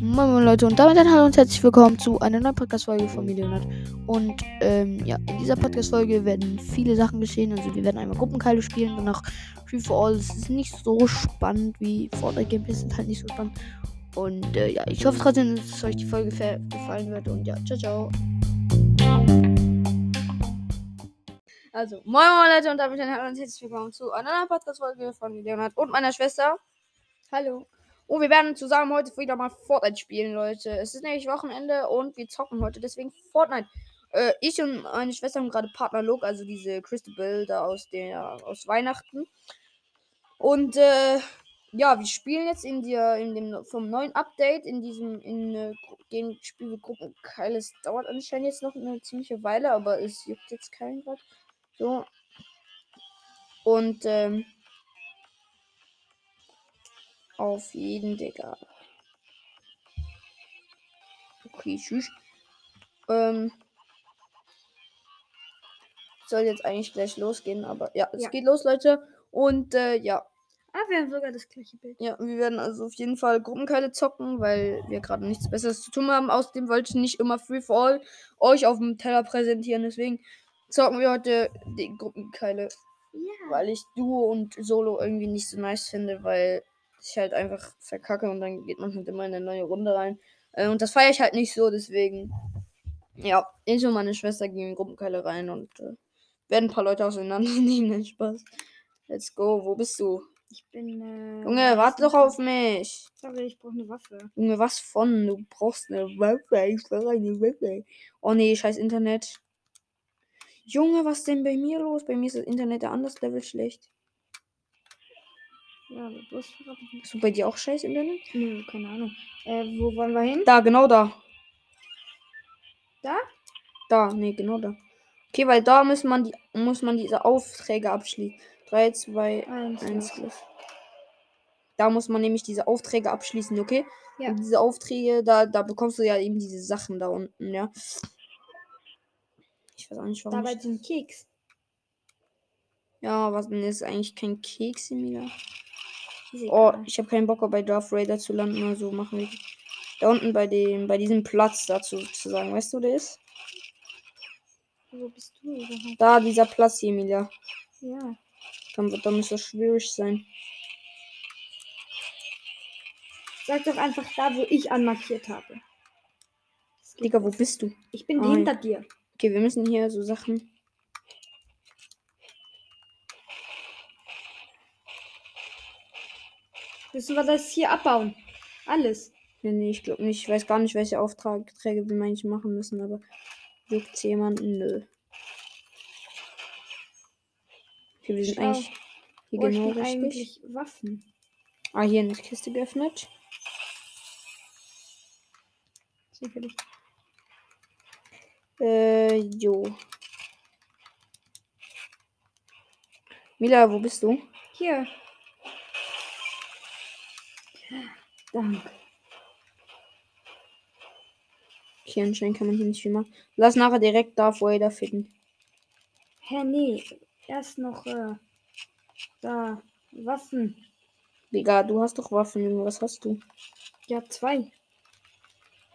Moin Moin Leute und damit ein Hallo und herzlich willkommen zu einer neuen Podcast-Folge von Millionat. Und ähm, ja, in dieser Podcast-Folge werden viele Sachen geschehen. Also wir werden einmal Gruppenkeile spielen, danach Free for All. Es ist nicht so spannend wie Fortnite Gameplays sind halt nicht so spannend. Und äh, ja, ich hoffe trotzdem, dass euch die Folge gefallen wird. Und ja, ciao, ciao. Also, moin moin Leute und damit ein herzlich willkommen zu einer neuen Podcast-Folge von Leonard und meiner Schwester. Hallo. Und wir werden zusammen heute wieder mal Fortnite spielen, Leute. Es ist nämlich Wochenende und wir zocken heute deswegen Fortnite. Äh, ich und meine Schwester haben gerade Partnerlook, also diese Crystal Bilder aus der aus Weihnachten. Und äh, ja, wir spielen jetzt in der in dem vom neuen Update in diesem in äh, den Spielgruppen Keiles dauert anscheinend jetzt noch eine ziemliche Weile, aber es juckt jetzt keinen Grad. So. Und ähm, auf jeden, Digga. Okay, tschüss. Ähm. Soll jetzt eigentlich gleich losgehen, aber ja, es Ja. geht los, Leute. Und äh, ja. Ah, wir haben sogar das gleiche Bild. Ja, wir werden also auf jeden Fall Gruppenkeile zocken, weil wir gerade nichts Besseres zu tun haben. Außerdem wollte ich nicht immer Free for All euch auf dem Teller präsentieren. Deswegen zocken wir heute die Gruppenkeile, Ja. weil ich Duo und Solo irgendwie nicht so nice finde, weil ich halt einfach verkacke und dann geht man halt immer in eine neue Runde rein. Äh, und das feiere ich halt nicht so, deswegen. Ja, ich und meine Schwester gehen in Gruppenkeile rein und äh, werden ein paar Leute auseinandernehmen. Nein, Spaß. Let's go. Wo bist du? Ich bin. Äh, Junge, warte doch auf mich. Sorry, ich brauche eine Waffe. Junge, was von? Du brauchst eine Waffe. Ich brauche eine Waffe. Oh nee, scheiß Internet. Junge, was denn bei mir los? Bei mir ist das Internet der anders Level schlecht. Ja, verraten. Hast du bei dir auch scheiß Internet? Nö, keine Ahnung. Äh, wo wollen wir hin? Da, genau da. Da? Da, nee, genau da. Okay, weil da muss man die muss man diese Aufträge abschließen. 3, 2, Eins. 1, ja. los. Da muss man nämlich diese Aufträge abschließen, okay? Ja. Und diese Aufträge, da, da bekommst du ja eben diese Sachen da unten, ja. Ich weiß auch nicht, warum. Da bei ich- diesem Keks. Ja, was denn ist eigentlich kein Keks Emilia? Oh, ich habe keinen Bock, bei Darth Raider zu landen, also machen wir da unten bei dem, bei diesem Platz dazu zu sagen. Weißt du, wo der ist? Wo bist du überhaupt? Da, dieser Platz hier, Emilia. Ja. Dann wird, dann muss das schwierig sein. Sag doch einfach da, wo ich anmarkiert habe. Digga, wo bist du? Ich bin Ah, hinter dir. Okay, wir müssen hier so Sachen. Müssen wir das hier abbauen? Alles. Nee, nee, ich glaube nicht. Ich weiß gar nicht, welche Aufträge wir manche machen müssen, aber juckt's jemanden? Nö. Okay, wir sind Schau. eigentlich hier genau genau richtig. eigentlich Waffen? Ah, hier eine Kiste geöffnet. Sicherlich. Äh, jo. Mila, wo bist du? Hier. Danke. Okay, anscheinend kann man hier nicht viel machen. Lass nachher direkt Darth Vader finden. Hä, nee. Erst noch, äh, da. Waffen. Digga, du hast doch Waffen, Junge. Was hast du? Ja, zwei.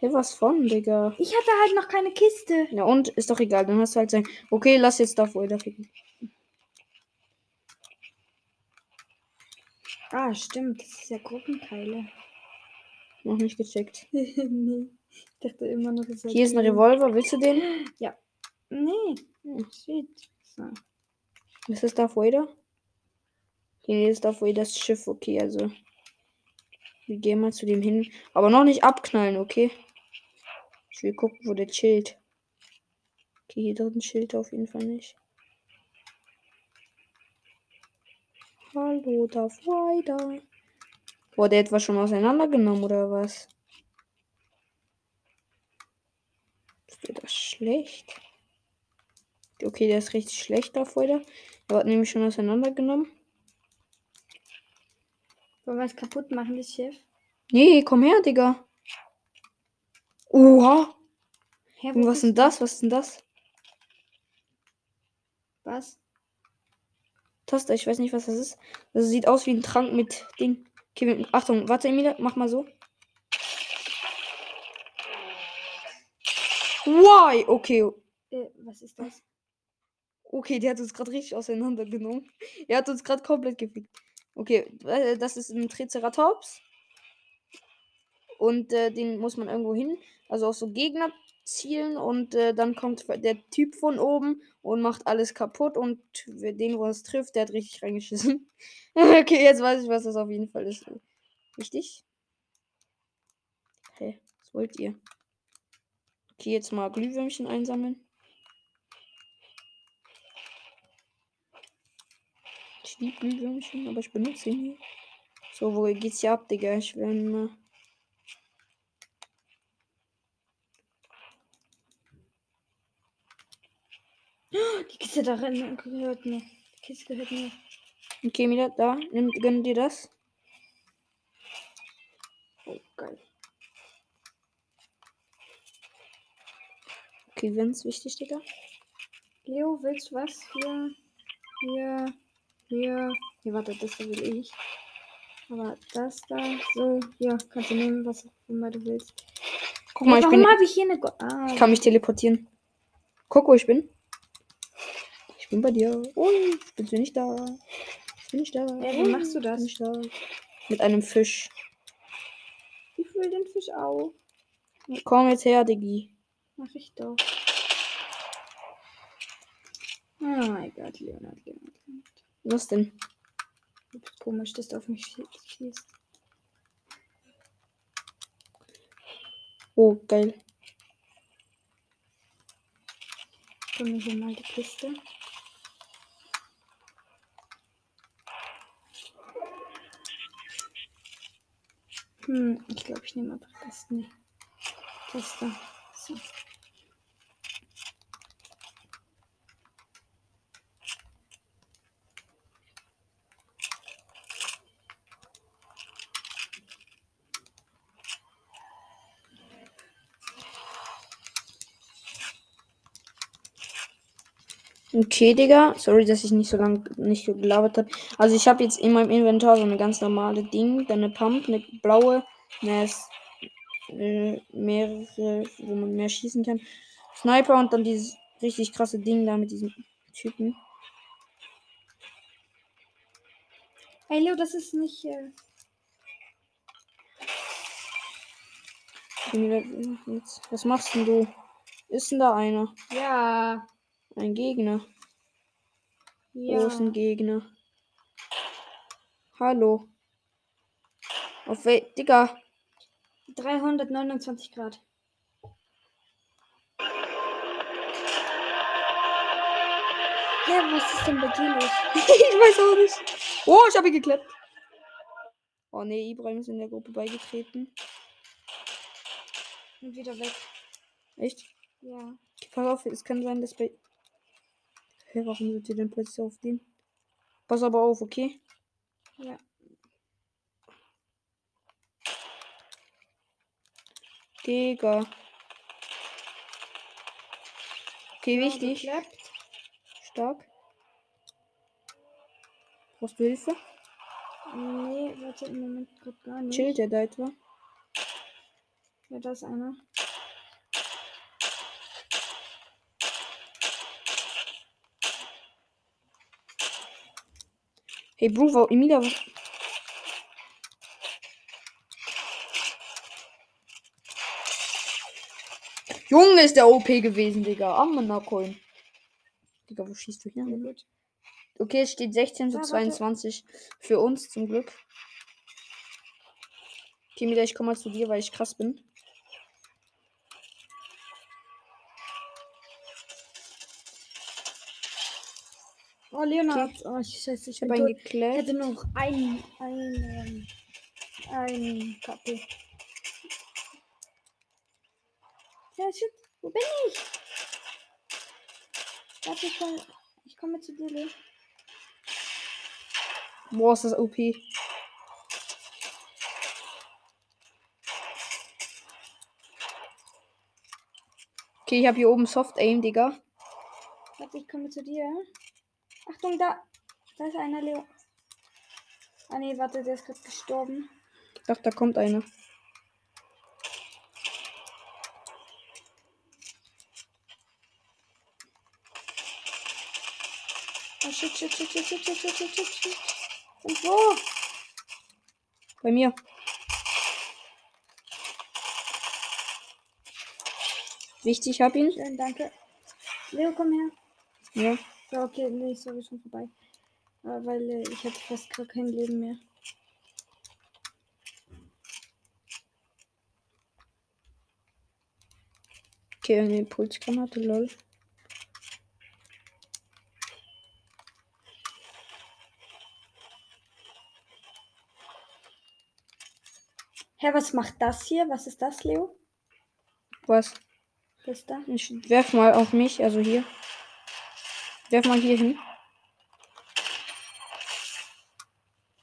Hey, was von, Digga? Ich hatte halt noch keine Kiste. Ja, und? Ist doch egal. Dann hast du halt sein. Okay, lass jetzt Darth Vader finden. Ah, stimmt. Das ist ja Gruppenteile. Noch nicht gecheckt. nee. Ich dachte immer noch, das Hier ist ein Revolver. Willst du den? Nee. Oh, shit. So. Ist das Darth Vader? Hier ist Darth Vaders Schiff. Okay, also. Wir gehen mal zu dem hin. Aber noch nicht abknallen, okay? Ich will gucken, wo der chillt. Okay, hier drin chillt er auf jeden Fall nicht. Hallo, Darth Vader. Wurde der etwa schon auseinandergenommen oder was? Ist der das schlecht? Okay, der ist richtig schlecht, Darth Vader. Er hat nämlich schon auseinandergenommen. Wollen wir es kaputt machen, das Schiff? Nee, komm her, Digga. Oha. Und was ist denn das? Was ist denn das? Was? Taster, ich weiß nicht, was das ist. Das sieht aus wie ein Trank mit Ding. Okay, Achtung, warte, Emilia, mach mal so. Why? Okay. Äh, was ist das? Okay, der hat uns gerade richtig auseinandergenommen. Er hat uns gerade komplett gefickt. Okay, äh, das ist ein Triceratops. Und äh, den muss man irgendwo hin. Also auch so Gegner zielen. Und äh, dann kommt der Typ von oben und macht alles kaputt. Und den, wo es trifft, der hat richtig reingeschissen. okay, jetzt weiß ich, was das auf jeden Fall ist. Richtig? Hey, was wollt ihr? Okay, jetzt mal Glühwürmchen einsammeln. Ich liebe Glühwürmchen, aber ich benutze ihn nie. So, wo geht's hier ab, Digga? Ich will mal. Die Kiste darin gehört mir. Die Kiste gehört mir. Okay, wieder da. Nimm, gönn dir das. Oh, geil. Okay, wenn's wichtig, Digga. Leo, willst du was? Hier, hier, hier. Hier, warte, das will ich. Aber das da, so, hier, kannst du nehmen, was immer du willst. Guck mal, Hey, ich warum bin. habe ich hier eine. Go ah, Ich kann mich teleportieren. Guck, wo ich bin. Ich bin bei dir. Oh, bist du nicht da? Ich bin nicht da. Ja, wie machst du das? Ich bin nicht da. Mit einem Fisch. ich will den Fisch auch. Komm jetzt her, Diggi. Mach ich doch. Oh mein Gott, Leonard, Leonard. Was denn? Bist komisch, dass du auf mich schie- schießt. Oh, geil. Komm mir hier mal die Kiste. Hm, ich glaube, ich nehme einfach das. Nee. Das da. So. Okay, Digga. Sorry, dass ich nicht so lange nicht gelabert habe. Also ich habe jetzt in meinem Inventar so eine ganz normale Ding, dann eine Pump, eine blaue, eine S- äh, mehrere, wo man mehr schießen kann. Sniper und dann dieses richtig krasse Ding da mit diesem Typen. Hey Leo, das ist nicht. Äh, was machst denn du? Ist denn da einer? ja. Ein Gegner. Ja. Wo ist ein Gegner? Hallo. Auf wel... Digga. 329 Grad. Ja, was ist denn bei dir los? ich weiß auch nicht. Oh, ich habe ihn geklappt. Oh nee, Ibrahim ist in der Gruppe beigetreten. Und wieder weg. Echt? Ja. Pass auf, es kann sein, dass bei. Hä, warum sind ihr denn plötzlich auf den? Pass aber auf, okay? Ja. Digga. Okay, Ja, wichtig. geklappt. Stark. Brauchst du Hilfe? Nee, warte im Moment gerade gar nicht. Chillt der da etwa? Ja, da ist einer. Hey, Bro, war Emilia was. Junge, ist der OP gewesen, Digga. Amanacoin. Digga, wo schießt du hier? Okay, es steht 16 zu Ja, warte. 22 für uns zum Glück. Okay, Mila, ich komme mal zu dir, weil ich krass bin. Oh, Leonard. Oh, ich scheiße, ich habe einen tot. Ich geklärt. hätte noch ein, ein, ähm, ein Kappe. Ja, shit. Wo bin ich? Warte, ich komme, ich komme zu dir. Boah, ist das OP. Okay, ich habe hier oben Soft Aim, Digga. Warte, ich komme zu dir. Achtung, da. Da ist einer, Leo. Ah nee, warte, der ist gerade gestorben. Ich dachte, da kommt einer. Oh shit, shit, shit, shit, shit, shit, shit, shit, shit. Und wo? Bei mir. Wichtig, hab ihn. Schön, danke. Leo, komm her. Ja. So, okay, nee, sorry, schon vorbei. Aber weil äh, ich hatte fast gar kein Leben mehr. Okay, eine Impulsgranate, lol. Hä, was macht das hier? Was ist das, Leo? Was? Das da? Ich werf mal auf mich, also hier. Werf mal hier hin.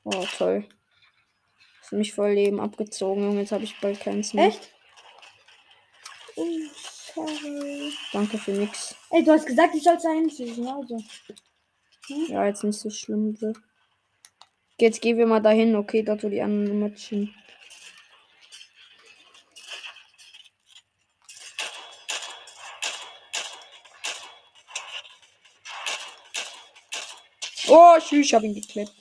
Oh, toll. Hast mich voll Leben abgezogen, Junge. Jetzt habe ich bald keins mehr. Echt? Oh, sorry. Danke für nix. Ey, du hast gesagt, ich soll es einschießen, also. Ja, jetzt nicht so schlimm. Jetzt gehen wir mal dahin, okay, dort wo die anderen matchen. Oh, tschüss, ich hab ihn geklebt.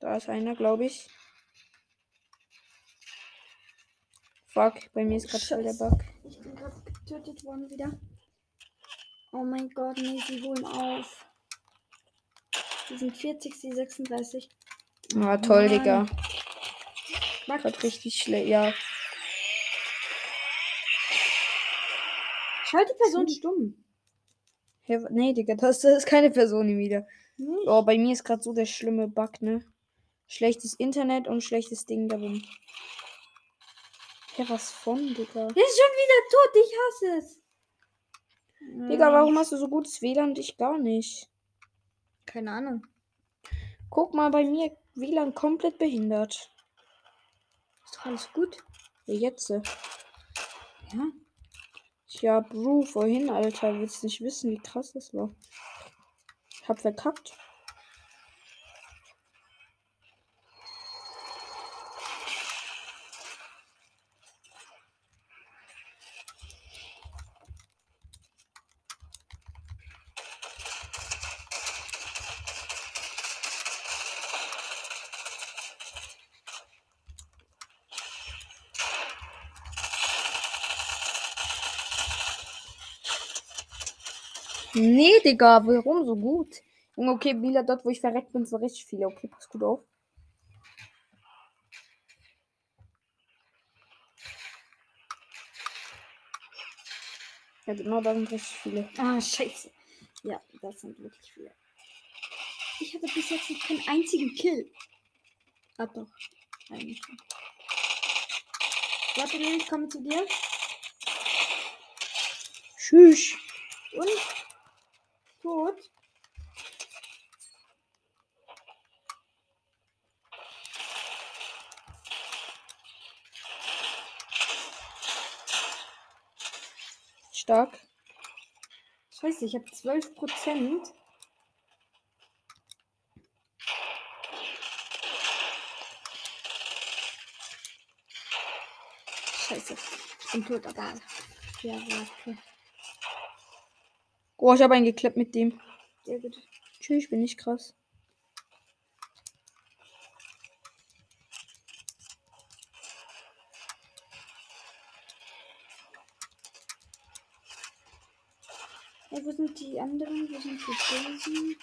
Da ist einer, glaube ich. Fuck, bei mir ist gerade der Bug. Ich bin gerade getötet worden wieder. Oh mein Gott, nee, sie holen auf. Die sind 40, sie 36. Ah, toll, Mann. Digga. Mag Gerade richtig schlecht. Ja, Schalt die Person stumm. Wa- nee, Digga, das, das ist keine Person hier wieder. Nicht? Oh, bei mir ist gerade so der schlimme Bug, ne? Schlechtes Internet und schlechtes Ding darum. Hä, was von, Digga? Der ist schon wieder tot, ich hasse es. Digga, warum hast du so gutes WLAN und ich gar nicht? Keine Ahnung. Guck mal, bei mir WLAN komplett behindert. Ist doch alles gut. Ja, jetzt. Ja. Tja, Bro, vorhin, Alter, willst nicht wissen, wie krass das war. Ich hab verkackt. Nee, Digga, warum so gut? Junge, okay, Bila, dort, wo ich verreckt bin, so richtig viele. Okay, pass gut auf. Ja, genau, da sind richtig viele. Ah, scheiße. Ja, das sind wirklich viele. Ich hatte bis jetzt noch keinen einzigen Kill. Ah, doch. Eigentlich. Warte, ich komme zu dir. Tschüss. Und? Tot. Stark. Scheiße, ich habe 12 Prozent. Scheiße. Ich bin tot, aber. Ja, warte. Oh, ich habe einen geklappt mit dem. Sehr gut. Tschüss, ich bin nicht krass. Hey, wo sind die anderen? Wo sind die Bösen?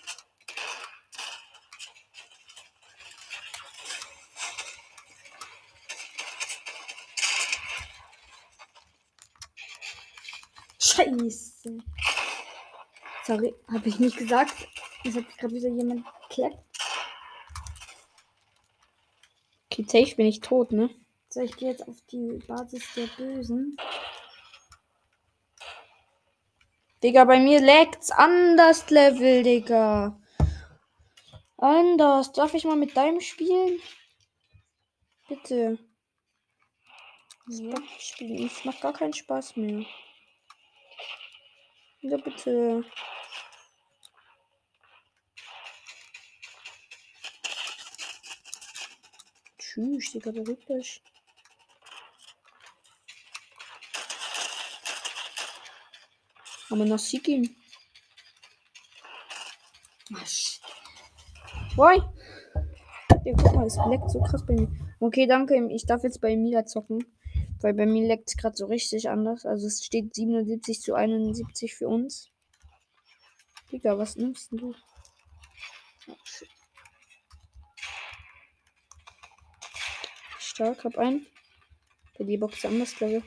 Scheiße. Sorry, habe ich nicht gesagt. Es hat gerade wieder jemand geklappt. Okay, safe bin ich tot, ne? So, ich gehe jetzt auf die Basis der Bösen. Digga, bei mir lagt's anders Level, Digga. Anders, darf ich mal mit deinem spielen? Bitte. Nee. Das Spiel es macht gar keinen Spaß mehr. Ja, bitte. Tschüss, Digga, beruhigt euch. Aber noch Sigim. Ah, shit. Boy. Ja, guck mal, es leckt so krass bei mir. Okay, danke. Ich darf jetzt bei Mila zocken. Weil bei mir leckt es gerade so richtig anders. Also es steht 77 zu 71 für uns. Digga, was nimmst du? Oh, shit. Stark, hab einen. Der die Box ist anders, glaube ich.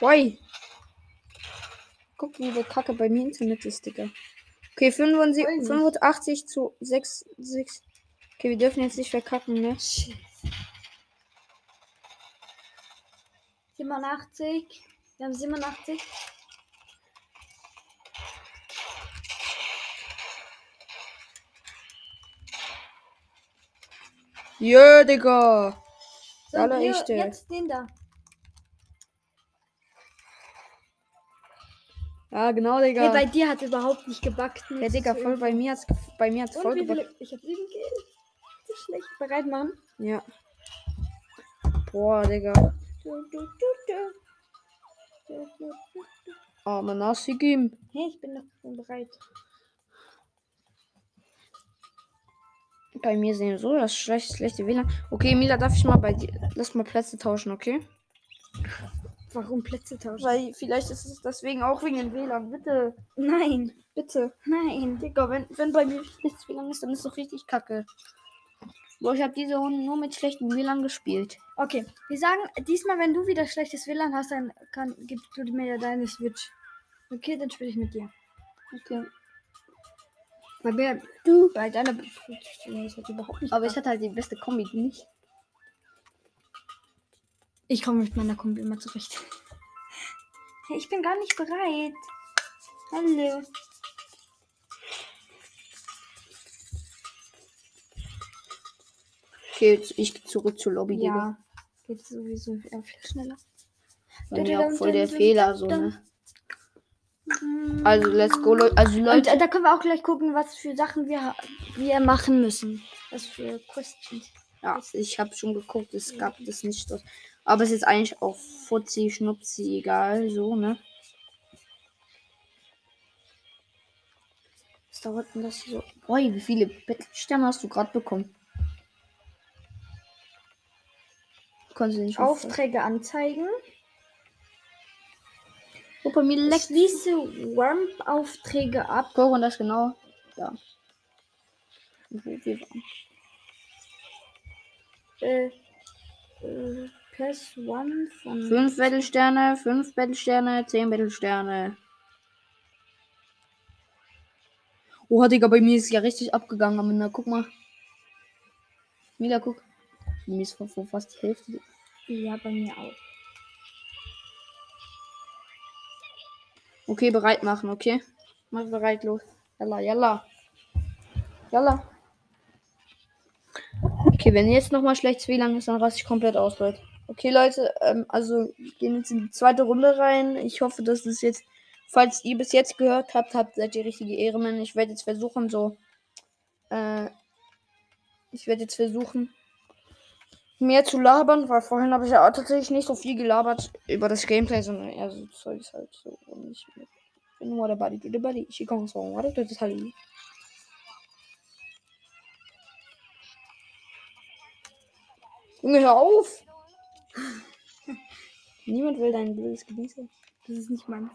Why? Guck, wie der Kacke bei mir Internet ist, Digga. Okay, 75, Weiß nicht. 85 zu 6, 6. Okay, wir dürfen jetzt nicht verkacken, ne? Shit. 87. Wir haben 87. Ja, Digga. So, Aller Leo, echte. jetzt den da. Ja, genau, Hey, Digga. bei dir hat überhaupt nicht gebackt. ja, Digga, voll bei mir hat's, bei mir hat's Und voll gebackt. Ich hab sieben Kills. So schlecht. Bereit machen. Ja. Boah, Digga. Man, Nassigim. Hey, ich bin noch bereit. Bei mir sehen so das schlechte, schlechte WLAN. Okay, Mila, darf ich mal bei dir. Lass mal Plätze tauschen, okay? Warum Plätze tauschen? Weil vielleicht ist es deswegen auch wegen dem WLAN. Bitte, Nein, bitte. nein. Digga, wenn, wenn bei mir schlechtes WLAN ist, dann ist doch richtig kacke. Boah, ich habe diese Runde nur mit schlechtem WLAN gespielt. Okay, wir sagen, diesmal, wenn du wieder schlechtes WLAN hast, dann kann, gibst du mir ja deine Switch. Okay, dann spiele ich mit dir. Okay. Bei mir, du, bei deiner ist halt überhaupt nicht. Aber ich hatte halt die beste Kombi, nicht. ich komme mit meiner Kombi immer zurecht. Ich bin gar nicht bereit. Hallo. Okay, jetzt ich geh zurück zur Lobby, Digga. Ja, geht sowieso eher viel schneller. Bei mir auch voll der Fehler, so, ne? Also, let's go, Leute. Also, Und Leute. äh, da können wir auch gleich gucken, was für Sachen wir, wir machen müssen. Was für Questions. Ja, ich habe schon geguckt, es gab das nicht dort. Aber es ist eigentlich auch Fuzzi, Schnupzi, egal, so, ne? Was dauert denn das hier so? Boy, wie viele Bettelsterne hast du gerade bekommen? Kannst du nicht Aufträge anzeigen. Oh, bei mir leckt. Schließe Ramp-Aufträge ab. Guck und das genau. Da. Wo wir waren. Äh, äh, Press One von. Fünf Bettelsterne, fünf Bettelsterne, zehn Bettelsterne. Oh, Digga, bei mir ist ja richtig abgegangen. Aber na, guck mal. Mila, guck. Mir ist vor, vor fast die Hälfte. Ja, bei mir auch. Okay, bereit machen, okay? Mach bereit, los. Yalla, yalla. Yalla. Okay, wenn jetzt nochmal schlechtes WLAN ist, dann raste ich komplett aus, Leute. Okay, Leute, ähm, also wir gehen jetzt in die zweite Runde rein. Ich hoffe, dass es jetzt, falls ihr bis jetzt gehört habt, habt, seid ihr richtige Ehrenmänner. Ich werde jetzt versuchen, so, äh, ich werde jetzt versuchen, mehr zu labern, weil vorhin habe ich ja tatsächlich nicht so viel gelabert über das Gameplay, sondern eher so Zeugs halt so. Und ich bin nur der Buddy, du der Buddy. Ich komme so, warte, das ist halt. Junge, hör auf! Niemand will dein blödes Gebiet. Das ist nicht mein.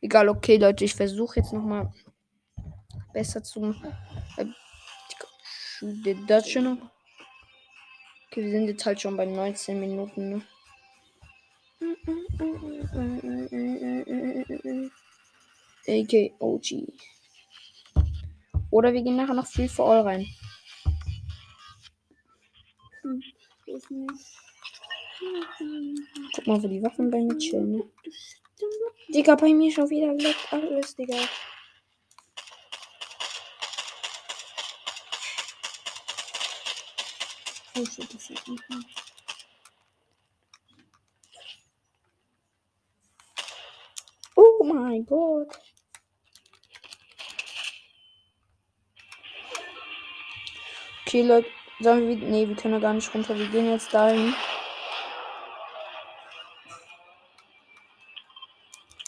Egal, okay, Leute, ich versuche jetzt nochmal besser zu. Äh, das schon. Okay, wir sind jetzt halt schon bei 19 Minuten, ne? AK OG. Oder wir gehen nachher noch Free for All rein. Guck mal, wo die Waffen bei mir chillen, ne? Digga, bei mir schon wieder alles, Digga. Oh shit, das ist nicht mehr. Oh mein Gott. Okay, Leute, sollen wir. Nee, wir können ja gar nicht runter. Wir gehen jetzt dahin.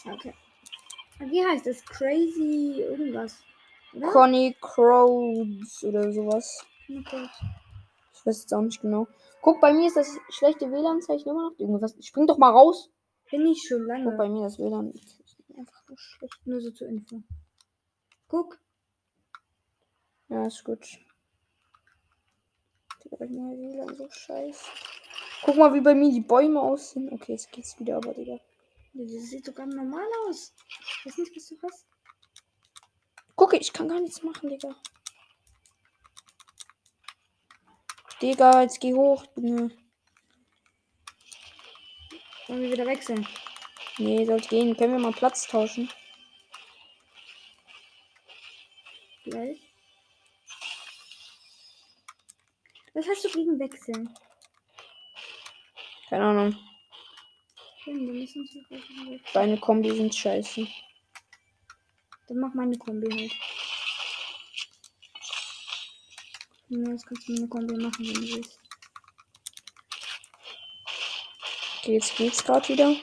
Okay. Wie heißt das? Crazy irgendwas. Oder? Conny Crows oder sowas. Kurz. Ich weiß jetzt auch nicht genau. Guck, bei mir ist das schlechte WLAN-Zeichen immer noch. Irgendwas. Spring doch mal raus. Bin ich schon Guck, lange. bei mir das WLAN ist einfach nur schlecht. Nur so zur Info. Guck. Ja, ist gut. Digga, bei mir WLAN so scheiße. Guck mal, wie bei mir die Bäume aussehen. Okay, jetzt geht's wieder, aber Digga. Das sieht sogar normal aus. Ich weiß nicht, was du hast. Guck, ich kann gar nichts machen, Digga. Digga, jetzt geh hoch. Junge. Wollen wir wieder wechseln? Nee, sollte gehen. Können wir mal Platz tauschen? Gleich. Was hast du gegen Wechseln? Keine Ahnung. Deine Kombi sind scheiße. Dann mach meine Kombi halt. Ja, jetzt kannst du meine Kombi machen, wenn du willst. Okay, jetzt geht's gerade wieder.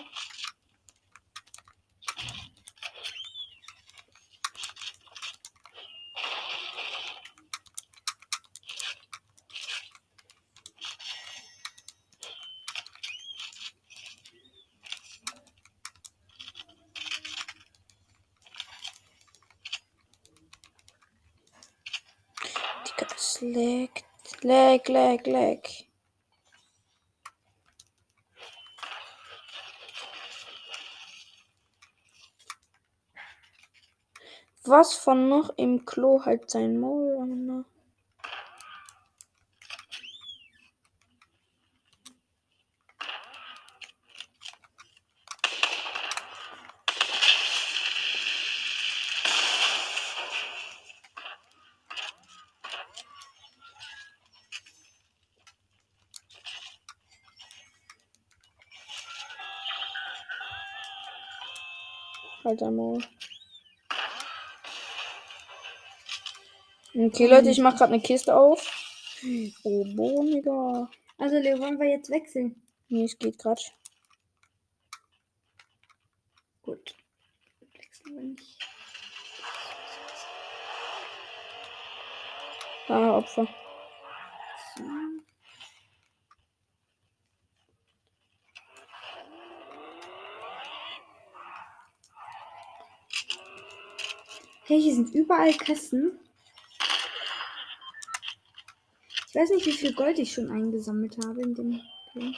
Digga, es leckt. Leck, leck. Was von noch im Klo halt sein Maul, Halt dein Maul. Okay, Leute, ich mach gerade eine Kiste auf. Oh, Boniger. Also, Leo, wollen wir jetzt wechseln? Nee, es geht gerade. Gut. Wechseln wir nicht. Ah, Opfer. So. Hey, hier sind überall Kassen. Ich weiß nicht, wie viel Gold ich schon eingesammelt habe in dem Film.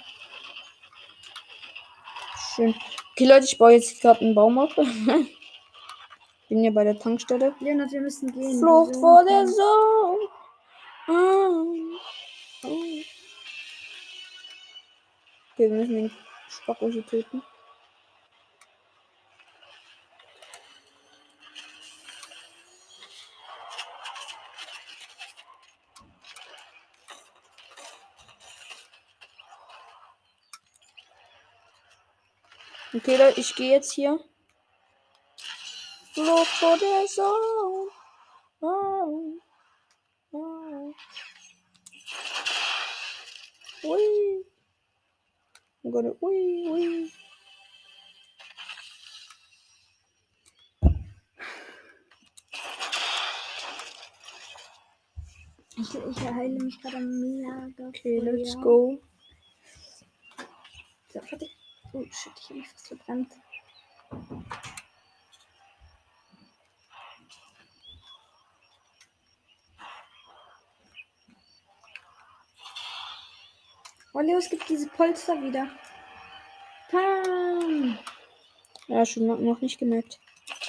Schön. Okay, Leute, ich baue jetzt gerade einen Baum auf. Bin hier bei der Tankstelle. Leonard, wir müssen gehen. Flucht Wieso? vor der Sonne. Oh. Okay, wir müssen den Spacko hier töten. Okay, Leute, ich gehe jetzt hier. Flucht vor der Sonne. Oh. Oh. Ui. I'm gonna ui, ui. Ich, ich heile mich gerade mega. Okay, let's go. So, warte. Oh shit, ich habe mich fast verbrannt. Oh, Leo, es gibt diese Polster wieder. Pam! Ja, schon noch- noch nicht gemerkt.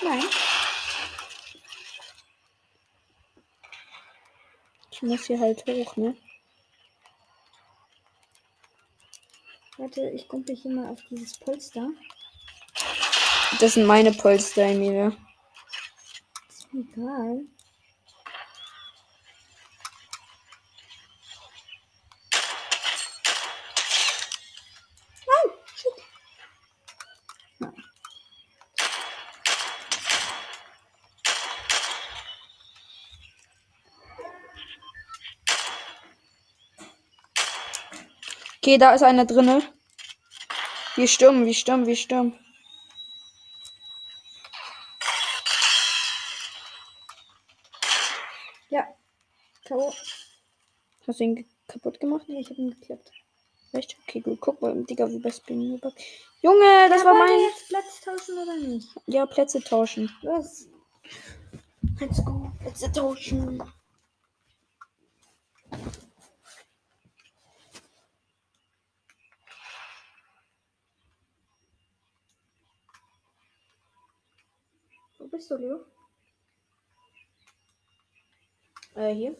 Nein. Ich muss hier halt hoch, ne? Warte, ich gucke hier mal auf dieses Polster. Das sind meine Polster, Emilia. Ist mir egal. Nein, shit. Nein. Okay, da ist einer drinne. Wir stürmen, wir stürmen, wir stürmen. Ja. K.O. Hast du ihn kaputt gemacht? Nee, ich habe ihn geklappt. Echt? Okay, gut. Guck mal, Digga, wie bei Spin Junge, das war wollen wir mein. jetzt Platz tauschen oder nicht? Ja, Plätze tauschen. Los. Let's go. Plätze tauschen. Bist du, Leo? Äh, hier.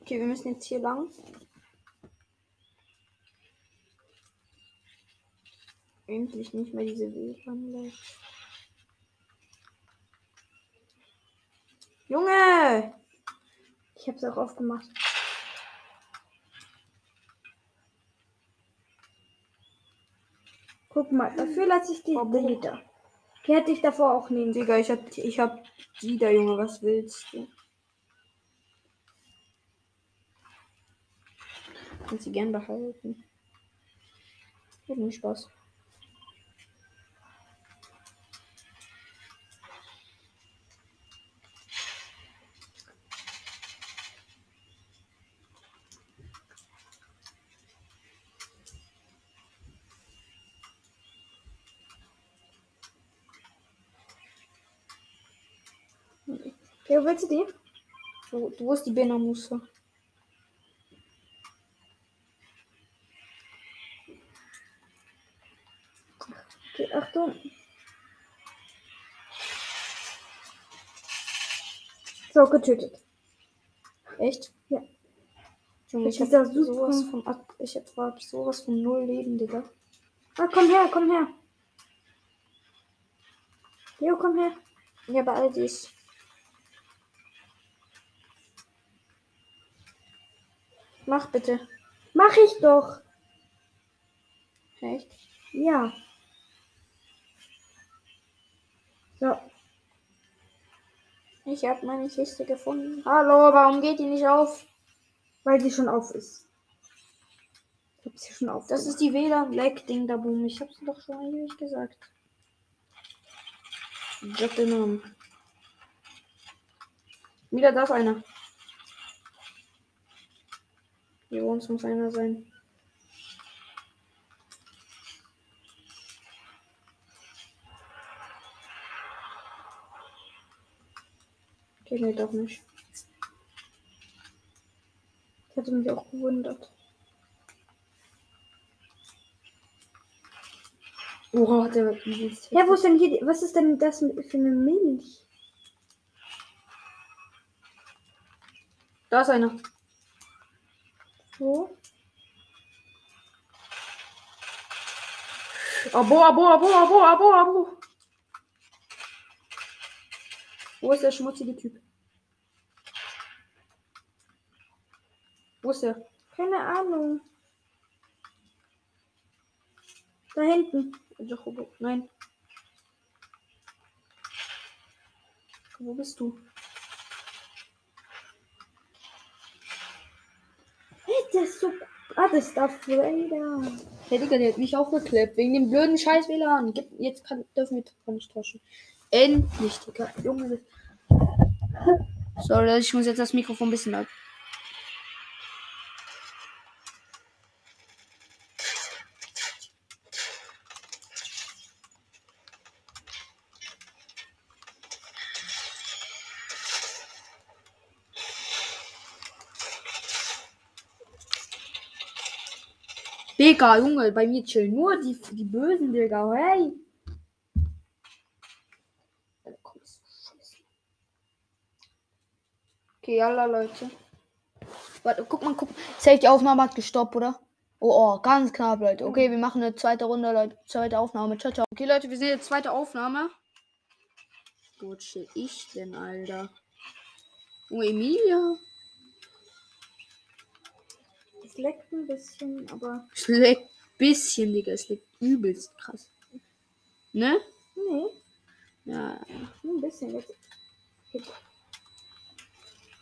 Okay, wir müssen jetzt hier lang. Endlich nicht mehr diese WLAN. Junge! Ich habe es auch aufgemacht. Guck mal, dafür lasse ich die Oh. Delete. Die hätte ich davor auch nehmen. Digga, ich hab, ich hab die da, Junge, was willst du? Kannst sie gern behalten. Hat nur Spaß. Leo, willst du die? Wo, wo ist die Benamusse? Okay, Achtung. So, getötet. Echt? Ja. Junge, ich Mit hab sowas von ab, ich hab sowas von null Leben, Digga. Ah, komm her, komm her. Leo, komm her. Ja, bei all Mach bitte. Mach ich doch. Echt? Ja. So, Ich hab meine Kiste gefunden. Hallo, warum geht die nicht auf? weil sie schon auf ist. Ich hab sie schon auf. Das ist die WLAN-Leck-Ding da, Boom. Ich hab's doch schon ewig gesagt. Sag den Namen. Wieder darf einer. Hier bei uns muss einer sein. Okay, nee, doch nicht. Ich hatte mich auch gewundert. Der wird übelst Ja, wo ist denn hier, was ist denn das mit- für eine Milch? Da ist einer. Wo? Abo, abo, abo, abo, abo, abo. Wo ist der schmutzige Typ? Wo ist der? Keine Ahnung. Da hinten. Jacobo. Nein. Wo bist du? Hey, der ist so. Ah, das ist Darth Vader. Hey Digga, der hat mich aufgeklappt. Wegen dem blöden Scheiß WLAN. Jetzt kann, dürfen wir davon nicht tauschen. Endlich, Digga. Junge. Sorry, ich muss jetzt das Mikrofon ein bisschen ab. Digga, Junge, bei mir chillen nur die, die Bösen, Digga. Hey. Okay, yalla, Leute. Warte, guck mal, guck. Safe, die Aufnahme hat gestoppt, oder? Oh, oh, ganz knapp, Leute. Okay, wir machen eine zweite Runde, Leute. Zweite Aufnahme. Ciao, ciao. Okay, Leute, wir sind jetzt zweite Aufnahme. Wo chill ich denn, Alter? Oh, Emilia. Es leckt ein bisschen, aber. Es leckt bisschen, Digga. Es leckt übelst krass. Ne? Nee, Ja. nur ein bisschen. Jetzt. Jetzt.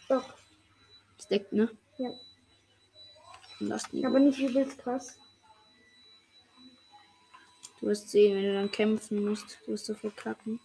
Doch, Es leckt, ne? Ja. Aber nicht übelst krass. Du wirst sehen, wenn du dann kämpfen musst. Du wirst so verkacken.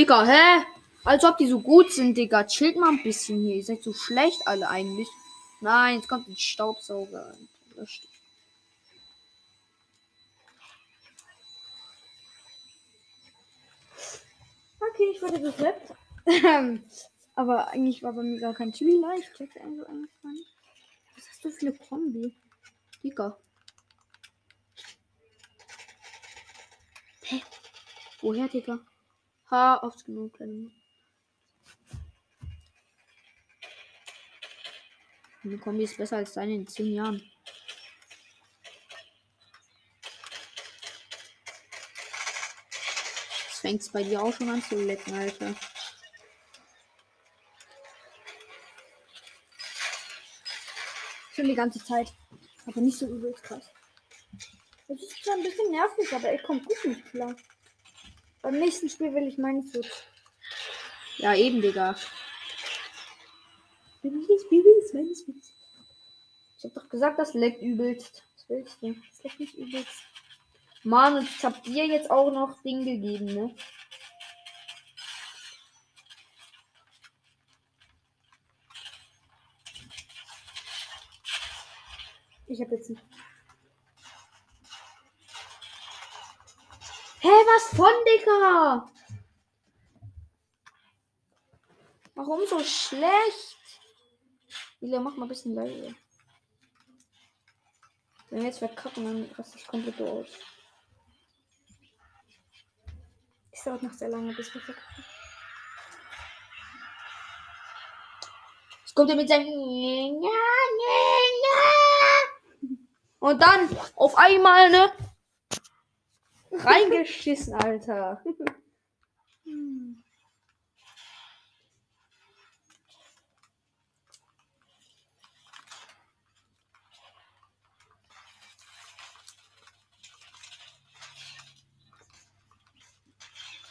Digga, hä? Als ob die so gut sind, Digga. Chillt mal ein bisschen hier. Ihr seid so schlecht alle eigentlich. Nein, jetzt kommt ein Staubsauger. Okay, ich wurde geklappt. Aber eigentlich war bei mir gar kein Chili Ich check's eigentlich nicht. Was hast du für eine Kombi? Digga. Hä? Woher, Digga? Ha, oft genug, kleine. Eine Kombi ist besser als deine in 10 Jahren. Es fängt bei dir auch schon an zu lecken, Alter. Schon die ganze Zeit. Aber nicht so übelst krass. Das ist zwar ein bisschen nervig, aber ich komme gut mit klar. Beim nächsten Spiel will ich meinen Switch. Ja, eben, Digga. Ich hab doch gesagt, das leckt übelst. Was willst du? Das leckt nicht übelst. Mann, und ich hab dir jetzt auch noch Ding gegeben, ne? Ich hab jetzt nicht. Hä, was von, Digga? Warum so schlecht? Ila, mach mal ein bisschen leise. Wenn wir jetzt verkacken, dann raste ich komplett aus. Es dauert noch sehr lange, bis wir verkaufen. Jetzt kommt er mit seinem. Und dann auf einmal, ne? Reingeschissen, Alter.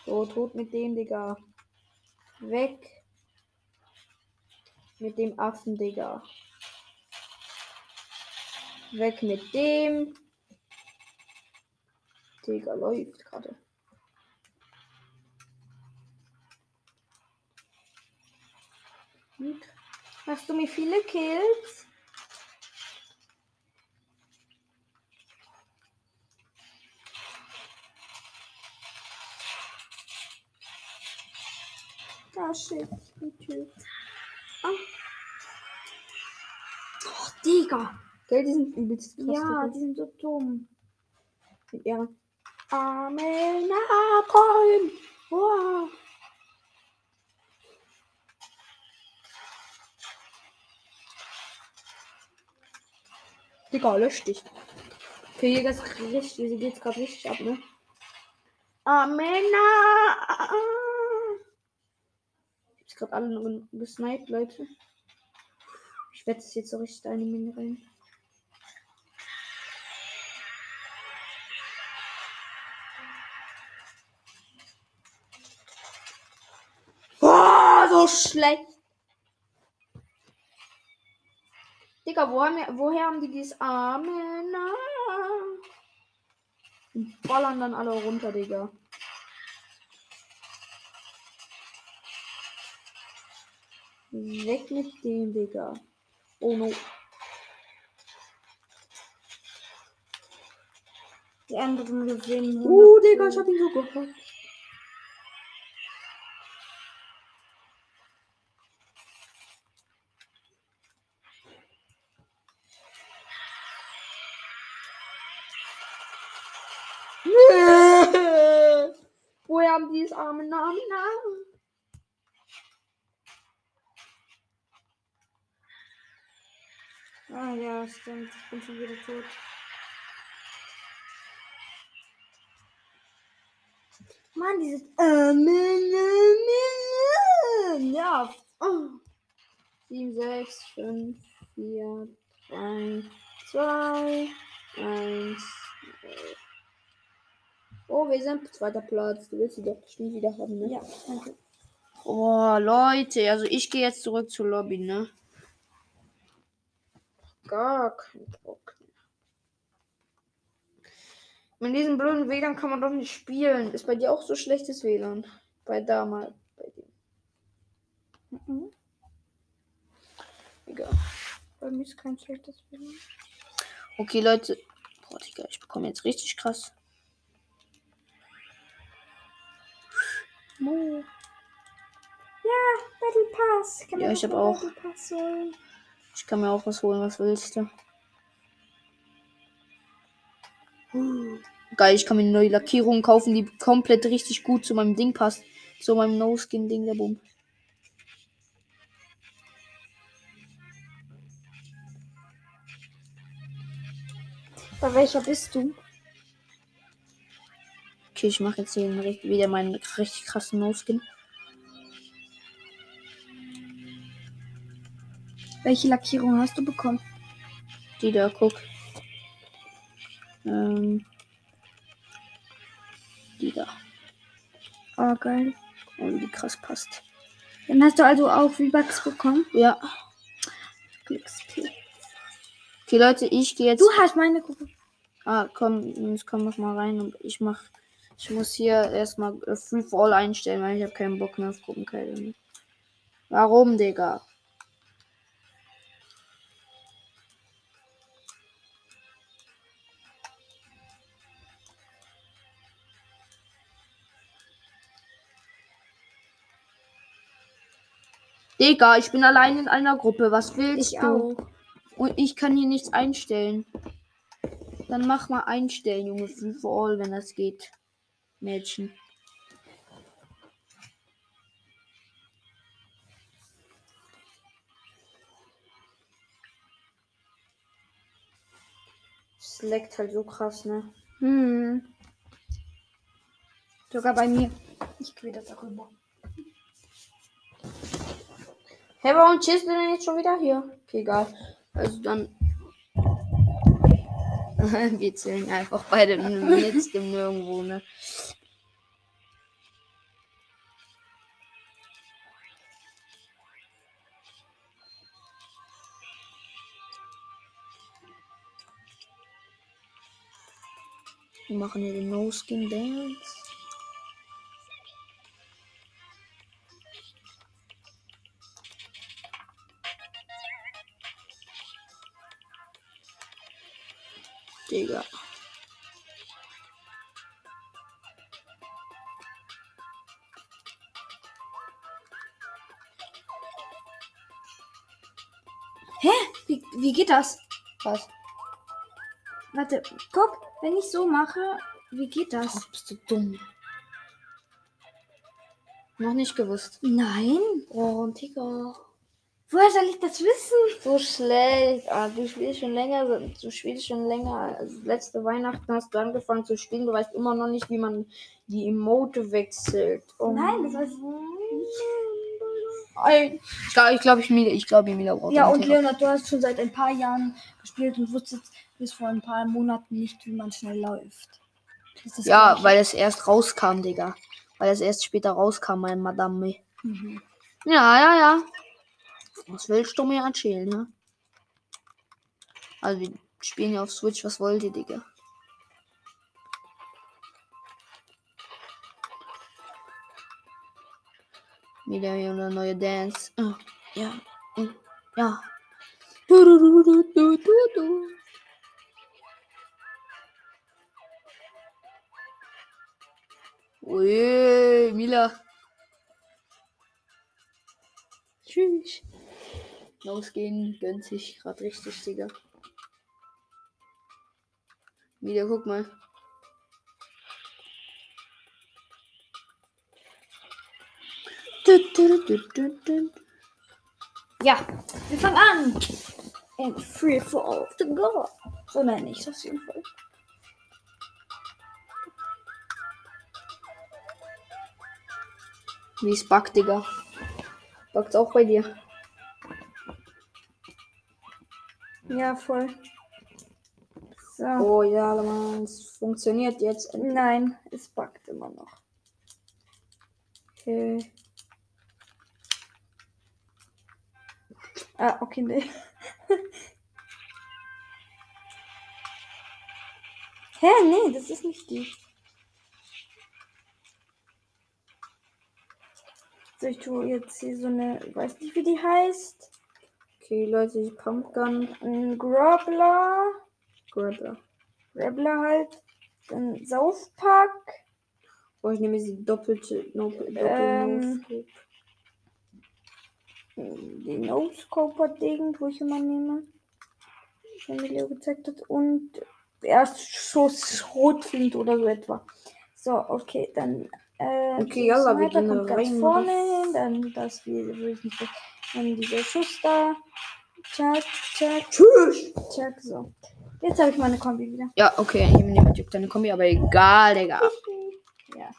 So, tot mit dem, Digga. Weg. Mit dem Affen, Digga. Weg mit dem. Digga, läuft gerade. Hast du mir viele Kills? Ah, shit. Natürlich. Oh, Digga. Gell, die sind übelst krass. Ja, die sind so dumm. Mit ihren Armen abräumen. Wow. Digga, lösch dich. Hier geht's richtig, hier geht's gerade richtig ab, ne? Amena. Ich hab's gerade alle noch gesniped, Leute. Ich werde es jetzt so richtig die Menge rein. Schlecht. Digga, wo haben wir, woher haben die dieses Amena? Und ballern dann alle runter, Digga. Weg mit dem, Digga. Oh no. Die anderen gewinnen. Uh, Digga, ich hab ihn so gehört. Arme Namen? Namen? Ah ja, stimmt. Ich bin schon wieder tot. Mann, dieses Ja. Oh. 7, 6, 5, 4, 3, 2, 1. Oh, wir sind zweiter Platz. Du willst sie doch bestimmt wieder haben, ne? Ja, danke. Oh, Leute, also ich gehe jetzt zurück zur Lobby, ne? Gar kein Bock mehr. Mit diesem blöden WLAN kann man doch nicht spielen. Ist bei dir auch so schlechtes WLAN? Bei damals, bei dem. Mhm. Egal. Bei mir ist kein schlechtes WLAN. Okay, Leute. Boah, Digga, ich bekomme jetzt richtig krass. Mo. Ja, Battle Pass. Kann Ja, ich doch hab mal auch. Ich kann mir auch was holen, was willst du? Geil, ich kann mir eine neue Lackierung kaufen, die komplett richtig gut zu meinem Ding passt. Zu meinem No-Skin-Ding der Boom. Bei welcher bist du? Okay, ich mache jetzt hier wieder meinen richtig krassen No-Skin. Welche Lackierung hast du bekommen? Die da, guck. Ähm. Die da. Oh, geil. Wie die krass passt. Dann hast du also auch V-Bucks bekommen. Ja. Glückspiel. Okay, Leute, ich gehe jetzt. Du hast meine Gruppe. Ah, komm, jetzt komm noch mal rein und ich mach. Ich muss hier erstmal äh, Free for All einstellen, weil ich habe keinen Bock mehr auf Gruppenkälte. Warum, Digga? Digga, ich bin allein in einer Gruppe. Was willst Ich du? auch. Und ich kann hier nichts einstellen. Dann mach mal einstellen, Junge. Free for all, wenn das geht. Mädchen. Es leckt halt so krass, ne? Hm. Sogar bei mir. Ich gehe das darüber. Hey, warum chillst du denn jetzt schon wieder hier? Okay, egal. Also dann. Wir chillen einfach beide jetzt im Nirgendwo, ne? Wir machen hier den No-Skin Digga. Wie, wie geht das? Was? Warte, guck, wenn ich so mache, wie geht das? Ach, bist du dumm. Noch nicht gewusst. Nein. Oh, Digga. Woher soll ich das wissen? So schlecht. Ah, du spielst schon länger. Du spielst schon länger. Also letzte Weihnachten hast du angefangen zu spielen. Du weißt immer noch nicht, wie man die Emote wechselt. Oh. Nein, das weiß Ein- Ich glaube, ich, glaub, ich, ich glaube, Mila braucht Ja, und. Leonard, du hast schon seit ein paar Jahren gespielt und wusstest bis vor ein paar Monaten nicht, wie man schnell läuft. Ja, weil es erst rauskam, Digga. Weil es erst später rauskam, mein Madame. Mhm. Ja, ja, ja. Was willst du mir erzählen, ne? Also, wir spielen ja auf Switch. Was wollt ihr, Digga? Wieder eine neue Dance. Ah. Ja. Und, ja. Du, Mila. Tschüss. Losgehen, gönnt sich gerade richtig, Digga. Mila, guck mal. Ja, wir fangen an. In Free for of the God. So nenne ich es auf jeden Fall. Wie ist Bug, Digga? Bugt's auch bei dir? Ja, voll. So. Oh ja, Mann, es funktioniert jetzt. Nein, es buggt immer noch. Okay. Ah, okay, nee. Hä, nee, das ist nicht die. So, ich tue jetzt hier so eine, ich weiß nicht, wie die heißt. Okay, Leute, die Pumpgun. Ein Grobler. Grappler. Rebler halt. Dann Saufpack. Oh, ich nehme sie doppelte. Doppel, doppel Ähm. No-Scope. Die No-Scoper-Ding, wo ich immer nehme. Wenn mir Leo gezeigt hat. Und Erstschuss Schrotflint oder so etwa. So, okay, dann. Äh, Okay, die yalla, wir gehen rein, vorne hin. Dann das, würde ich nicht. Dann dieser Schuss da. Zack, zack, Tschüss! zack, so. Jetzt habe ich meine Kombi wieder. Ja, okay, ich nehme juckt deine Kombi, aber egal, Digga. Ja.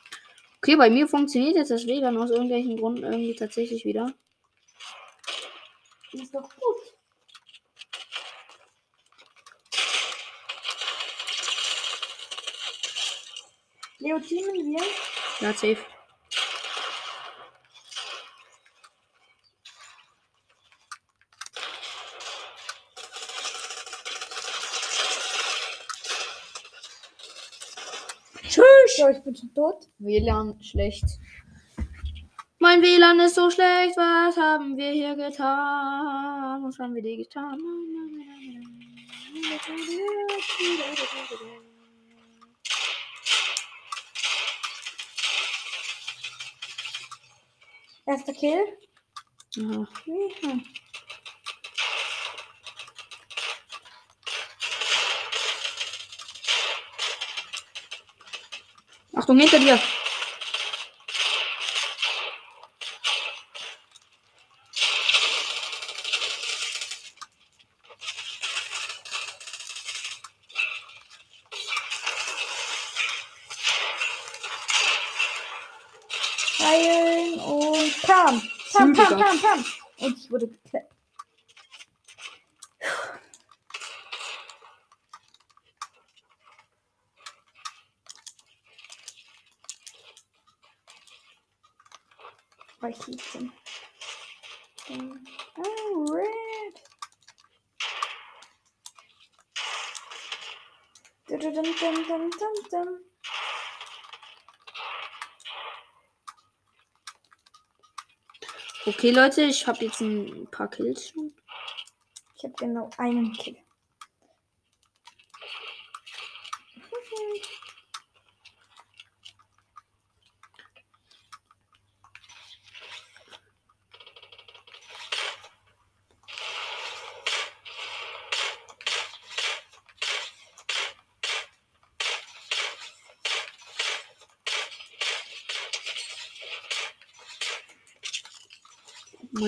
Okay, bei mir funktioniert jetzt das WLAN aus irgendwelchen Gründen irgendwie tatsächlich wieder. Ist doch gut. Leo, teamen wir? Ja, safe. Tschüss! So, ich bin schon tot. WLAN schlecht. Mein WLAN ist so schlecht. Was haben wir hier getan? Was haben wir dir getan? Erster Kill. Aha. Mhm. Achtung, hinter dir! Heilen und Pam. Pam, Pam, Zügiger. Pam, Pam. Und ich wurde geklemmt. Den- Oh, red. Dum, dum, dum, dum, dum, dum. Okay, Leute, ich habe jetzt ein paar Kills schon. Ich habe genau einen Kill.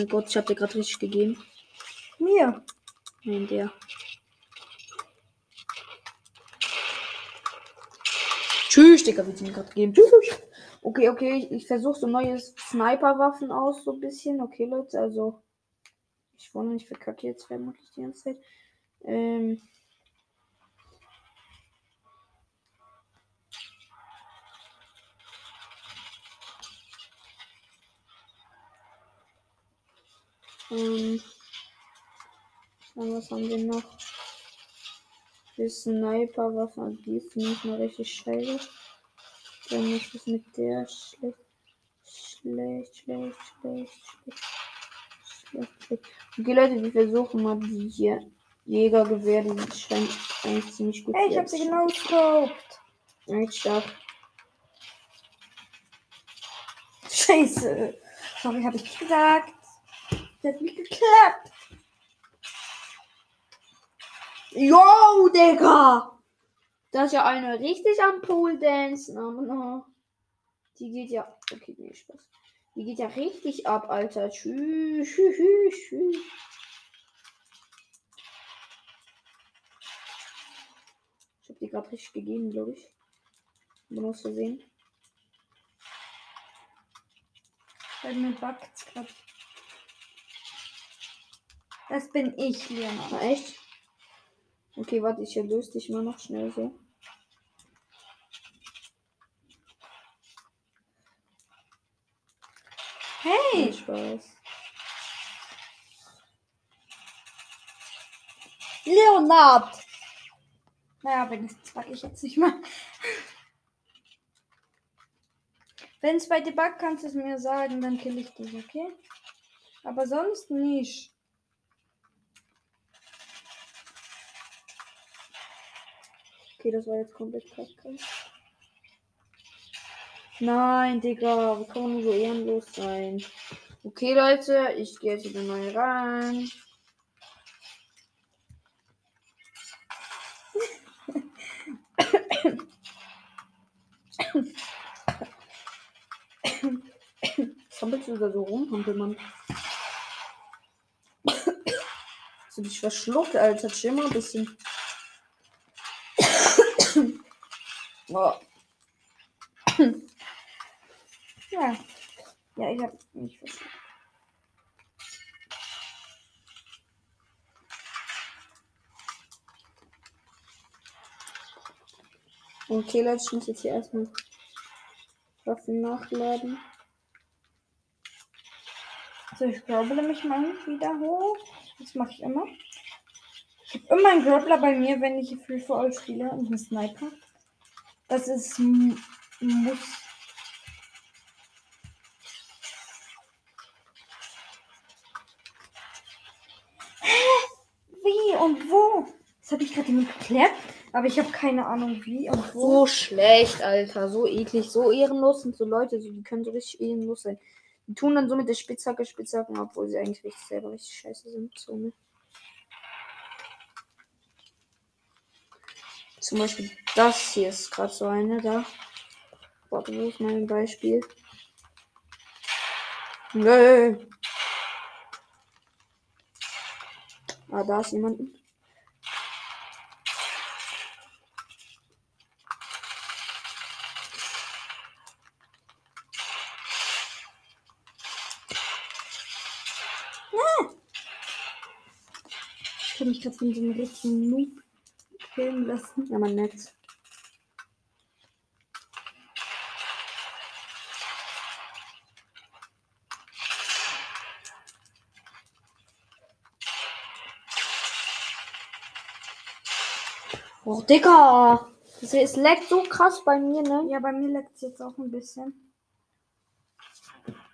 Mein Gott, ich habe dir gerade richtig gegeben. Mir. Nein, der. Tschüss, Digga, wie sie mir gerade gegeben. Tschüss. Okay, okay, ich, ich versuche so neue Sniper-Waffen aus, so ein bisschen. Okay, Leute, also. Ich wundere, ich verkacke jetzt vermutlich die ganze Zeit. Ähm. Ähm. Dann was haben wir noch? Die Sniper-Waffe, die finde ich mal richtig scheiße. Dann ist es mit der schlecht. Schlecht, schlecht, schlecht, schlecht. Okay, Leute, wir versuchen mal die hier Jägergewehr, die scheint eigentlich ziemlich gut Hey, ich hab sie genau gescoped. Echt stark. Scheiße. Sorry, hab ich gesagt. Das hat nicht geklappt. Yo, Digga! Das ist ja eine richtig am Pool dancen, aber no. Die geht ja. Okay, nee, Spaß. Die geht ja richtig ab, Alter. Tschüss, tschüss, tschüss. Ich hab die gerade richtig gegeben, glaube ich. Nur aus Versehen. Bei mir backt's grad. Das bin ich, Leonard. Na, echt? Okay, warte, ich löse dich mal noch schnell so. Hey! Nee, Spaß. Leonard! Naja, wenigstens back ich jetzt nicht mehr. Wenn es bei dir backt, kannst du es mir sagen, dann kill ich dich, okay? Aber sonst nicht. Okay, das war jetzt komplett kacke. Nein, Digga, wie kann man so ehrenlos sein? Okay, Leute, ich gehe jetzt wieder neu rein. Zappelst du da so rum, Hampelmann? Hast du dich verschluckt, Alter? Mal ein bisschen. Oh. Ja. Ja, ich hab mich verstanden. Okay, Leute, ich muss jetzt hier erstmal Waffen nachladen. So, ich grabbele mich mal wieder hoch. Das mache ich immer. Ich habe immer einen Grappler bei mir, wenn ich Free for All spiele und einen Sniper. Das ist muss. Wie und wo? Das habe ich gerade nicht geklärt, aber ich habe keine Ahnung wie und wo. So schlecht, Alter. So eklig, so ehrenlos sind so Leute, die können so richtig ehrenlos sein. Die tun dann so mit der Spitzhacke Spitzhacken, obwohl sie eigentlich selber richtig scheiße sind. So, ne? Zum Beispiel das hier ist gerade so eine da. Warte, wo ist mein Beispiel? Nö. Ah, da ist jemand. Ich habe mich gerade von so einem richtigen Noob filmen lassen. Ja, man nett. Oh, Digga! Das es leckt so krass bei mir, ne? Ja, bei mir leckt es jetzt auch ein bisschen.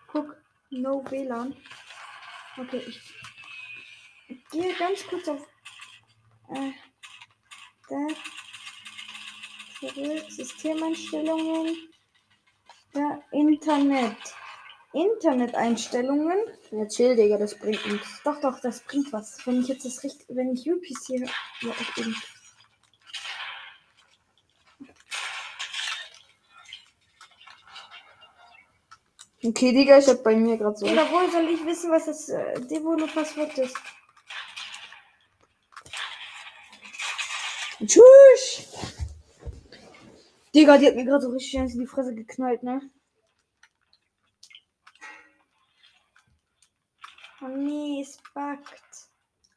Guck, no WLAN. Okay, ich gehe ganz kurz auf äh, da, zurück, Systemeinstellungen, da, Internet. Interneteinstellungen. Ja, chill, Digga, das bringt nichts. Doch, doch, das bringt was. Wenn ich jetzt das richtig, wenn ich UPC hier, ja, ich eben. Okay, Digga, ich hab bei mir gerade so. Oder wohl soll ich wissen, was das äh, Devolo-Passwort ist? Tschüss! Digga, die hat mir gerade so richtig eins in die Fresse geknallt, ne? Oh nee, es backt.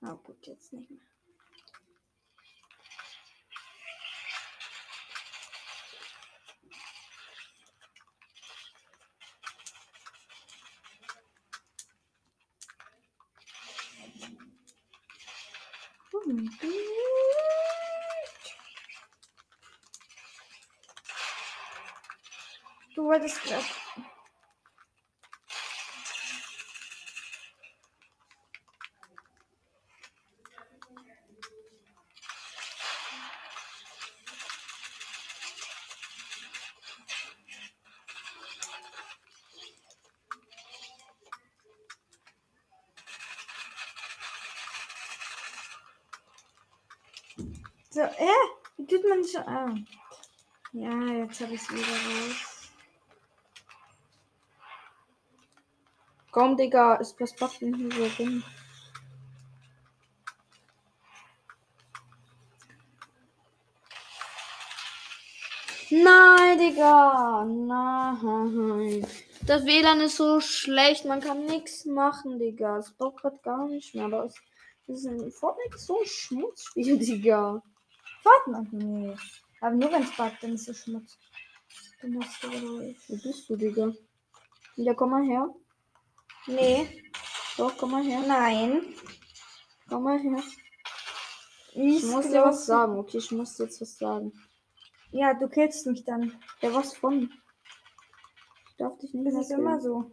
Ah, gut, jetzt nicht mehr. Oh mein Gott. Wobei das. So, hä? Äh, wie tut man so? Ah. Ja, jetzt habe ich es wieder raus. Komm, Digga, ist packt denn hier so rum? Nein, Digga. Nein. Das WLAN ist so schlecht. Man kann nichts machen, Digga. Es braucht gerade gar nicht mehr. Aber es ist ein Fortnite so ein Schmutzspiel, Digga. Fortnite nicht. Aber nur wenn es backt, dann ist es Schmutz. Du. Wo bist du, Digga? Ja, komm mal her. Nee, Doch, komm mal her. nein. Komm mal her. Ich muss dir was sagen. Okay, ich muss dir jetzt was sagen. Ja, du killst mich dann. Ja, was von? Ich darf dich nicht Das ist immer so.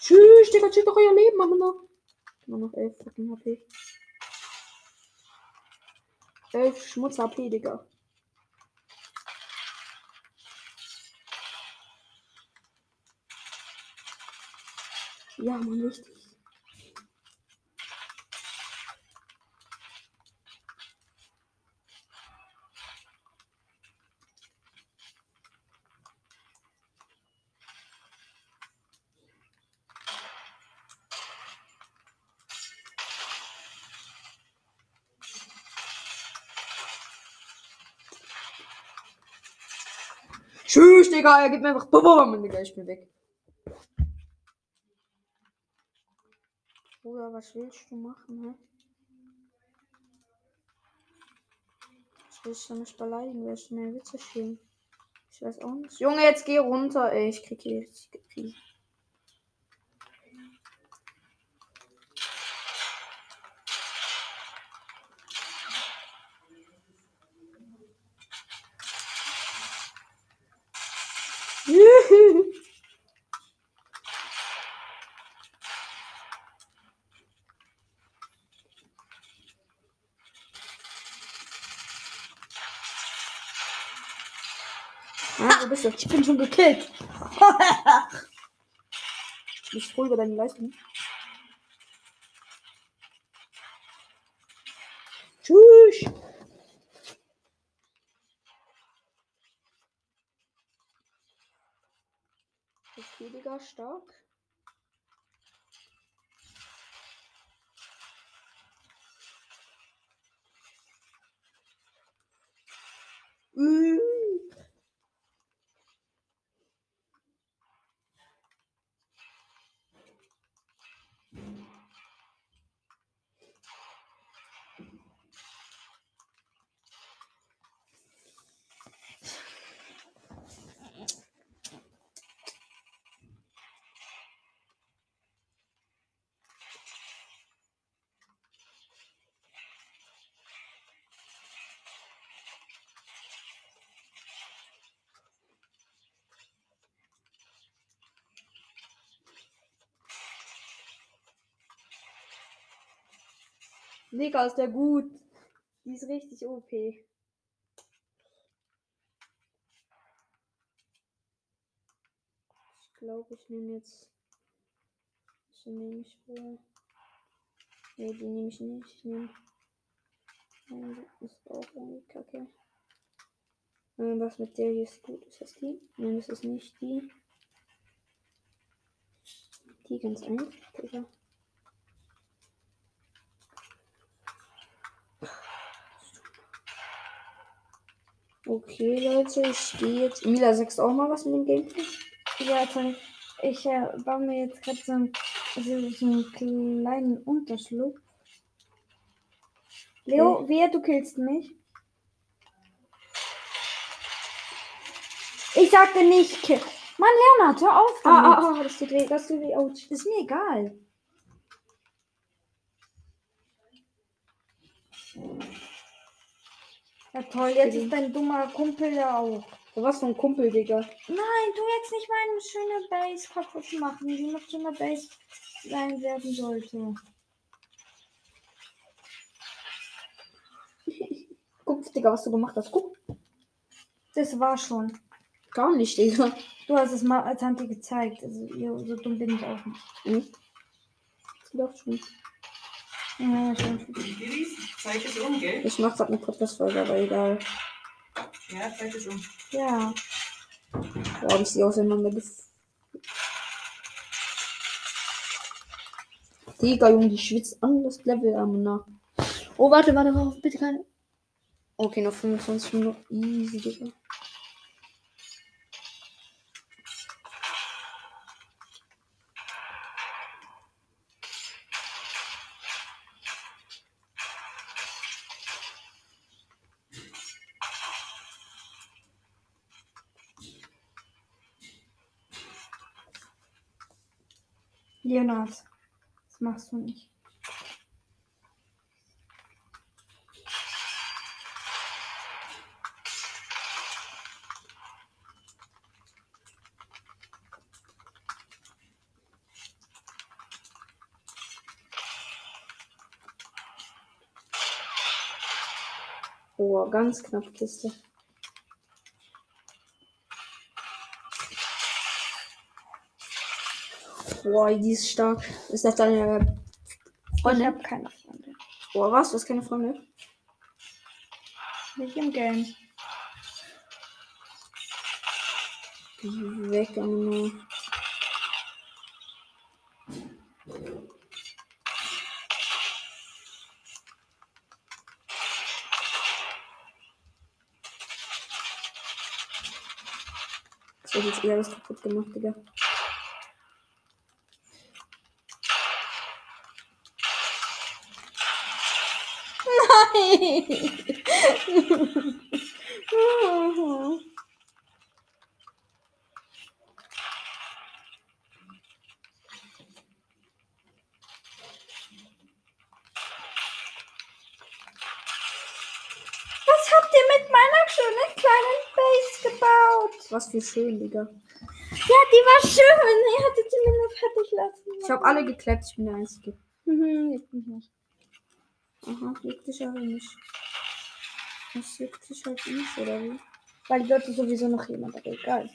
Tschüss, Digga, tschüss doch euer Leben, noch. Nur noch 11 fucking HP. 11 Schmutz HP, Digga. Ja, Mann, richtig. Tschüss, Digga, er gibt mir einfach Bum, Digga, ich bin weg. Bruder, was willst du machen, hä? Was willst du mich beleidigen? Willst du mir Witze spielen? Ich weiß auch nicht. Junge, jetzt geh runter, ey. Ich krieg hier richtig Krise. Bist du? Ich bin schon gekillt. Ich bin froh über deine Leistung. Tschüss. Okay, Digga, stark. Mm. Digga, ist der gut. Die ist richtig OP. Ich glaube, ich nehme jetzt. Ich nehme ich wohl. Ne, die nehme ich nicht. Ich nehme. Nein, die ist auch irgendwie kacke. Was mit der hier ist gut? Ist das die? Nein, das ist nicht die. Die ganz einfach, Okay, Leute, ich gehe jetzt. Mila, sagst du auch mal was mit dem Gameplay? Ja, also ich äh, baue mir jetzt gerade so, einen- so, so einen kleinen Unterschlupf. Leo, wer du killst mich? Ich sagte nicht kill. Mann, Leonard, hör auf damit. Ah, ah, ah, das tut weh, das tut weh. Autsch. Ist mir egal. Ja toll, jetzt ist dein dummer Kumpel ja auch. Was für ein Kumpel, Digga. Nein, du jetzt nicht meine schöne Base kaputt machen, die noch schöner Base sein werden sollte. Guck, Digga, was du gemacht hast. Guck. Das war schon. Gar nicht, Digga. Du hast es mal als Tante gezeigt. Also so dumm bin ich auch nicht. Hm? Doch schon. Ja, schon. Um, gell? Ich mach grad eine Podcast-Folge, aber egal. Ja, zeig es um. Ja. Boah, hab ich sie auseinander gef... Digga, Junge, die schwitzt an das Level am nach. Oh, warte, warte, warte, bitte keine. Okay, noch 25 Minuten. Easy, Digga. Leonard. Das machst du nicht. Oh, ganz knapp Kiste. Boah, die ist stark. Ist das deine Ich Freundin? habe keine Freunde. Boah, was? Du hast keine Freunde? Nicht im Game. Weg, Anna. Das wird jetzt eher alles kaputt gemacht, Digga. Was habt ihr mit meiner schönen kleinen Base gebaut? Was für schön, Digga. Ja, die war schön. Ihr hattet sie mir nur fertig lassen. Ich habe alle gekleppt, ich bin der Einzige. Mhm, juckt mich nicht. Aha, juckt dich aber nicht. Das juckt dich halt nicht, oder wie? Weil dort ist sowieso noch jemand, aber egal.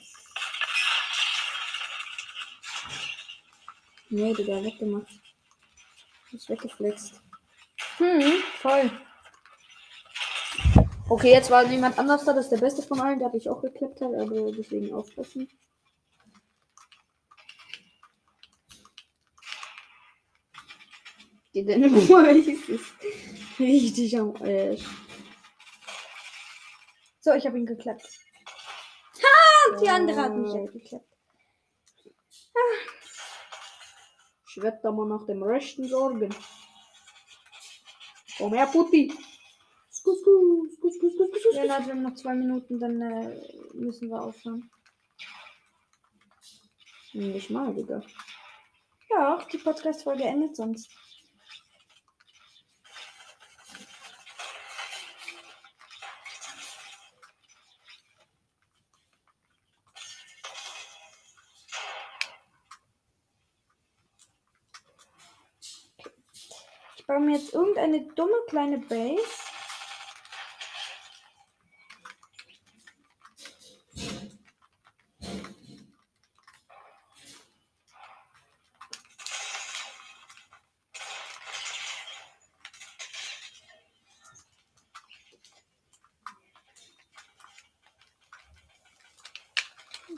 Nee, Digga, weggemacht. Ist weggeflext. Hm, voll. Okay, jetzt war jemand anders da, das ist der beste von allen, der habe ich auch geklappt hat, also deswegen aufpassen. Die denn ist richtig am Arsch. So, ich habe ihn geklappt. Ha! Die andere hat mich Oh. jetzt geklappt. Ich werde da mal nach dem rechten sorgen. Komm her, Putti. Skus, skus, skus, skus, skus, skus. Ja, Leute, wir haben noch zwei Minuten, dann äh, müssen wir aufhören. Nicht mal, Digga. Ja, auch die Podcast-Folge endet sonst. Jetzt irgendeine dumme kleine Base.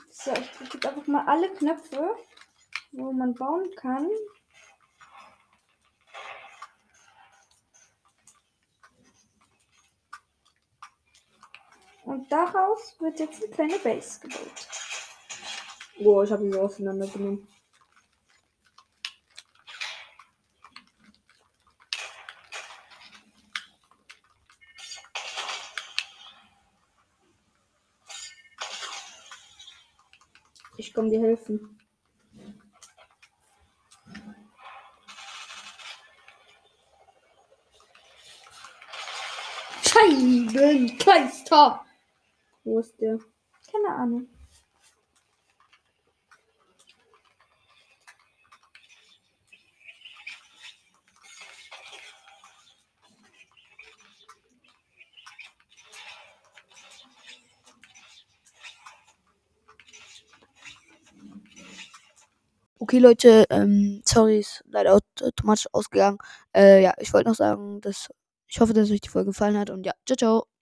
So, ich drücke jetzt einfach mal alle Knöpfe, wo man bauen kann. Daraus wird jetzt eine kleine Base gebaut. Boah, ich habe ihn auseinandergenommen. Geschichte. Keine Ahnung. Okay, Leute, ähm, sorry, ist leider automatisch ausgegangen. Äh, ja, ich wollte noch sagen, dass ich hoffe, dass euch die Folge gefallen hat und ja, ciao, ciao.